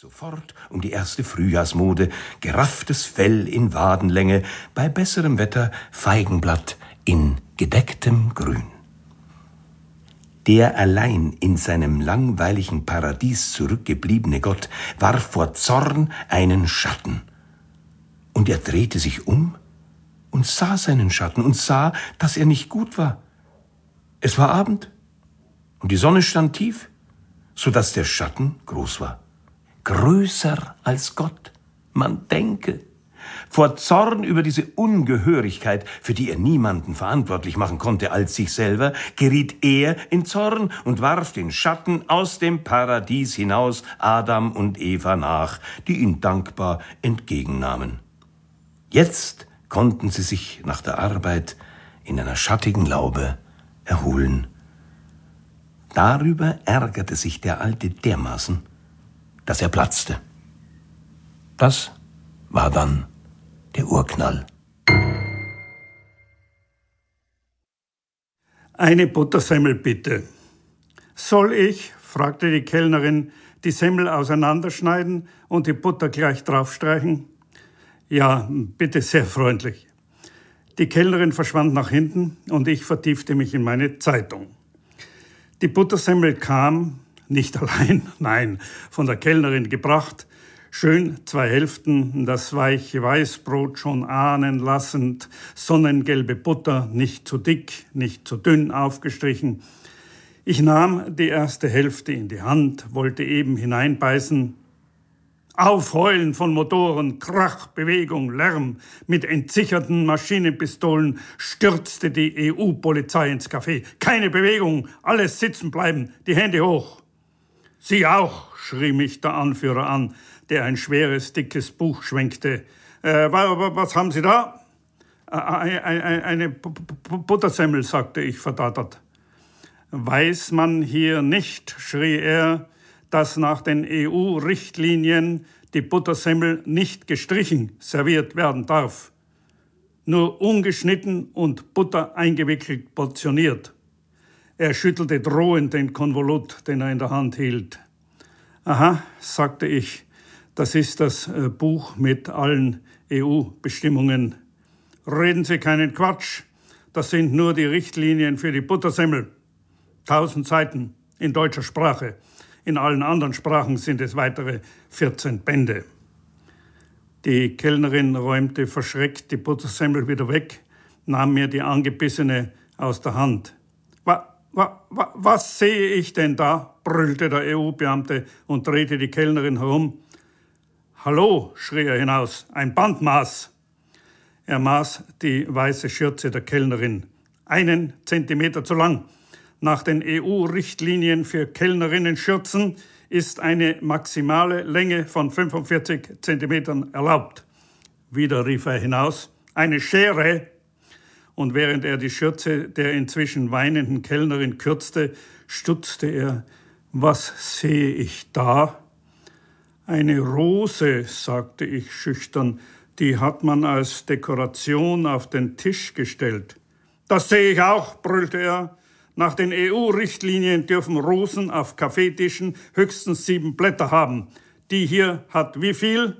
Sofort um die erste Frühjahrsmode, gerafftes Fell in Wadenlänge, bei besserem Wetter Feigenblatt in gedecktem Grün. Der allein in seinem langweiligen Paradies zurückgebliebene Gott warf vor Zorn einen Schatten. Und er drehte sich um und sah seinen Schatten und sah, dass er nicht gut war. Es war Abend und die Sonne stand tief, so dass der Schatten groß war größer als Gott. Man denke. Vor Zorn über diese Ungehörigkeit, für die er niemanden verantwortlich machen konnte als sich selber, geriet er in Zorn und warf den Schatten aus dem Paradies hinaus Adam und Eva nach, die ihn dankbar entgegennahmen. Jetzt konnten sie sich nach der Arbeit in einer schattigen Laube erholen. Darüber ärgerte sich der Alte dermaßen, dass er platzte. Das war dann der Urknall. Eine Buttersemmel bitte. Soll ich, fragte die Kellnerin, die Semmel auseinanderschneiden und die Butter gleich draufstreichen? Ja, bitte sehr freundlich. Die Kellnerin verschwand nach hinten und ich vertiefte mich in meine Zeitung. Die Buttersemmel kam, nicht allein, nein, von der Kellnerin gebracht, schön zwei Hälften, das weiche Weißbrot schon ahnen lassend, sonnengelbe Butter, nicht zu dick, nicht zu dünn aufgestrichen. Ich nahm die erste Hälfte in die Hand, wollte eben hineinbeißen, Aufheulen von Motoren, Krach, Bewegung, Lärm. Mit entsicherten Maschinenpistolen stürzte die EU-Polizei ins Café. Keine Bewegung, alles sitzen bleiben, die Hände hoch. Sie auch, schrie mich der Anführer an, der ein schweres, dickes Buch schwenkte. Äh, was haben Sie da? Eine, Buttersemmel, sagte ich verdattert. Weiß man hier nicht, schrie er, dass nach den EU-Richtlinien die Buttersemmel nicht gestrichen serviert werden darf, nur ungeschnitten und Butter eingewickelt portioniert. Er schüttelte drohend den Konvolut, den er in der Hand hielt. Aha, sagte ich, das ist das äh, Buch mit allen EU-Bestimmungen. Reden Sie keinen Quatsch, das sind nur die Richtlinien für die Buttersemmel. Tausend Seiten in deutscher Sprache. In allen anderen Sprachen sind es weitere 14 Bände. Die Kellnerin räumte verschreckt die Buttersemmel wieder weg, nahm mir die angebissene aus der Hand. Wa, wa, was sehe ich denn da? brüllte der EU-Beamte und drehte die Kellnerin herum. Hallo, schrie er hinaus, ein Bandmaß. Er maß die weiße Schürze der Kellnerin. Einen Zentimeter zu lang. Nach den EU-Richtlinien für Kellnerinnen-Schürzen ist eine maximale Länge von 45 Zentimetern erlaubt. Wieder rief er hinaus. Eine Schere und während er die Schürze der inzwischen weinenden Kellnerin kürzte, stutzte er, was sehe ich da? Eine Rose, sagte ich schüchtern, die hat man als Dekoration auf den Tisch gestellt. Das sehe ich auch, brüllte er. Nach den EU-Richtlinien dürfen Rosen auf Kaffeetischen höchstens sieben Blätter haben. Die hier hat wie viel?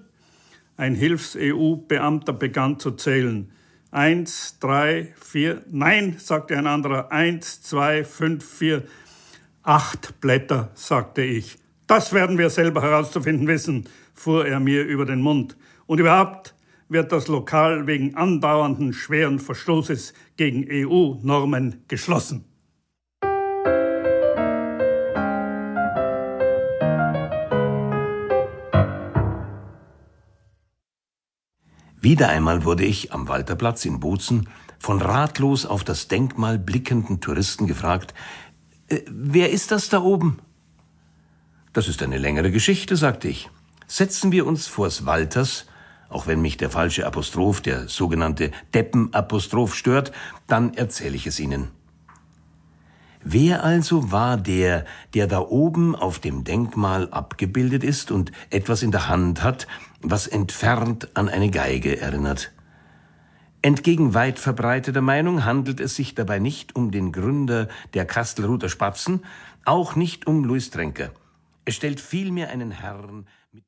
Ein Hilfs-EU-Beamter begann zu zählen. Eins, drei, vier, nein, sagte ein anderer. Eins, zwei, fünf, vier, acht Blätter, sagte ich. Das werden wir selber herauszufinden wissen, fuhr er mir über den Mund. Und überhaupt wird das Lokal wegen andauernden schweren Verstoßes gegen EU-Normen geschlossen. Wieder einmal wurde ich am Walterplatz in Bozen von ratlos auf das Denkmal blickenden Touristen gefragt, äh, wer ist das da oben? Das ist eine längere Geschichte, sagte ich. Setzen wir uns vors Walters, auch wenn mich der falsche Apostroph, der sogenannte Deppenapostroph stört, dann erzähle ich es Ihnen. Wer also war der, der da oben auf dem Denkmal abgebildet ist und etwas in der Hand hat, was entfernt an eine Geige erinnert? Entgegen weit verbreiteter Meinung handelt es sich dabei nicht um den Gründer der Kastelruther Spatzen, auch nicht um Louis Trenker. Es stellt vielmehr einen Herrn